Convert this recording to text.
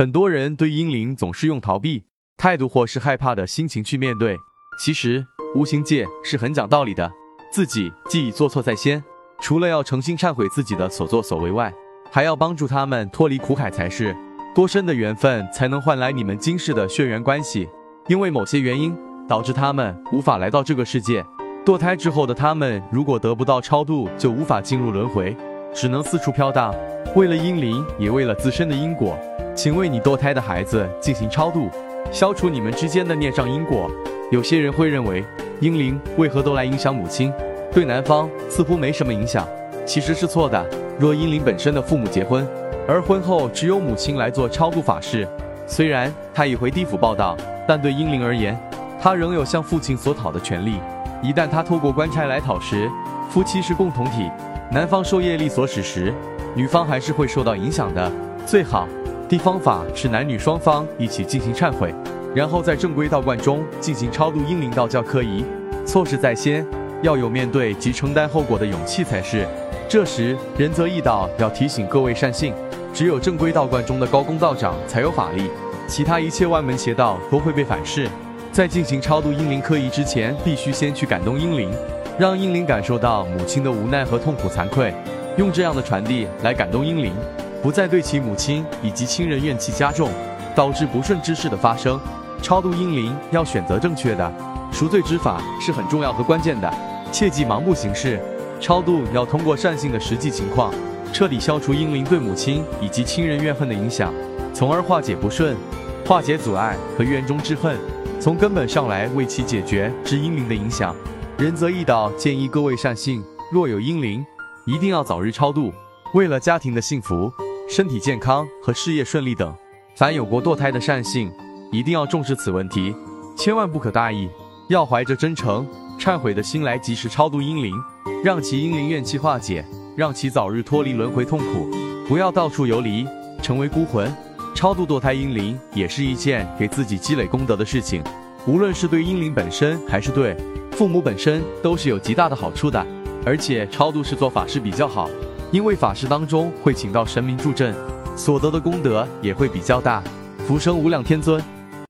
很多人对阴灵总是用逃避态度或是害怕的心情去面对，其实无形界是很讲道理的，自己既已做错在先，除了要诚心忏悔自己的所作所为外，还要帮助他们脱离苦海才是。多深的缘分才能换来你们今世的血缘关系？因为某些原因导致他们无法来到这个世界。堕胎之后的他们，如果得不到超度，就无法进入轮回，只能四处飘荡。为了阴灵，也为了自身的因果，请为你堕胎的孩子进行超度，消除你们之间的孽障因果。有些人会认为，阴灵为何都来影响母亲？对男方似乎没什么影响，其实是错的。若阴灵本身的父母结婚，而婚后只有母亲来做超度法事，虽然他已回地府报道，但对阴灵而言，他仍有向父亲索讨的权利。一旦他透过官差来讨时，夫妻是共同体，男方受业力所使时，女方还是会受到影响的。最好的方法是男女双方一起进行忏悔，然后在正规道观中进行超度英灵道教科仪。错事在先，要有面对及承担后果的勇气才是。这时仁泽义道要提醒各位善信，只有正规道观中的高公道长才有法力，其他一切歪门邪道都会被反噬。在进行超度英灵科仪之前，必须先去感动英灵，让英灵感受到母亲的无奈和痛苦惭愧，用这样的传递来感动英灵，不再对其母亲以及亲人怨气加重，导致不顺之事的发生。超度阴灵要选择正确的赎罪之法是很重要和关键的，切忌盲目行事。超度要通过善性的实际情况，彻底消除阴灵对母亲以及亲人怨恨的影响，从而化解不顺，化解阻碍和怨中之恨。从根本上来为其解决之阴灵的影响，仁泽义道建议各位善信，若有阴灵，一定要早日超度。为了家庭的幸福、身体健康和事业顺利等，凡有过堕胎的善信，一定要重视此问题，千万不可大意，要怀着真诚、忏悔的心来及时超度阴灵，让其阴灵怨气化解，让其早日脱离轮回痛苦，不要到处游离，成为孤魂。超度堕胎阴灵也是一件给自己积累功德的事情，无论是对阴灵本身，还是对父母本身，都是有极大的好处的。而且超度是做法事比较好，因为法事当中会请到神明助阵，所得的功德也会比较大，福生无量天尊。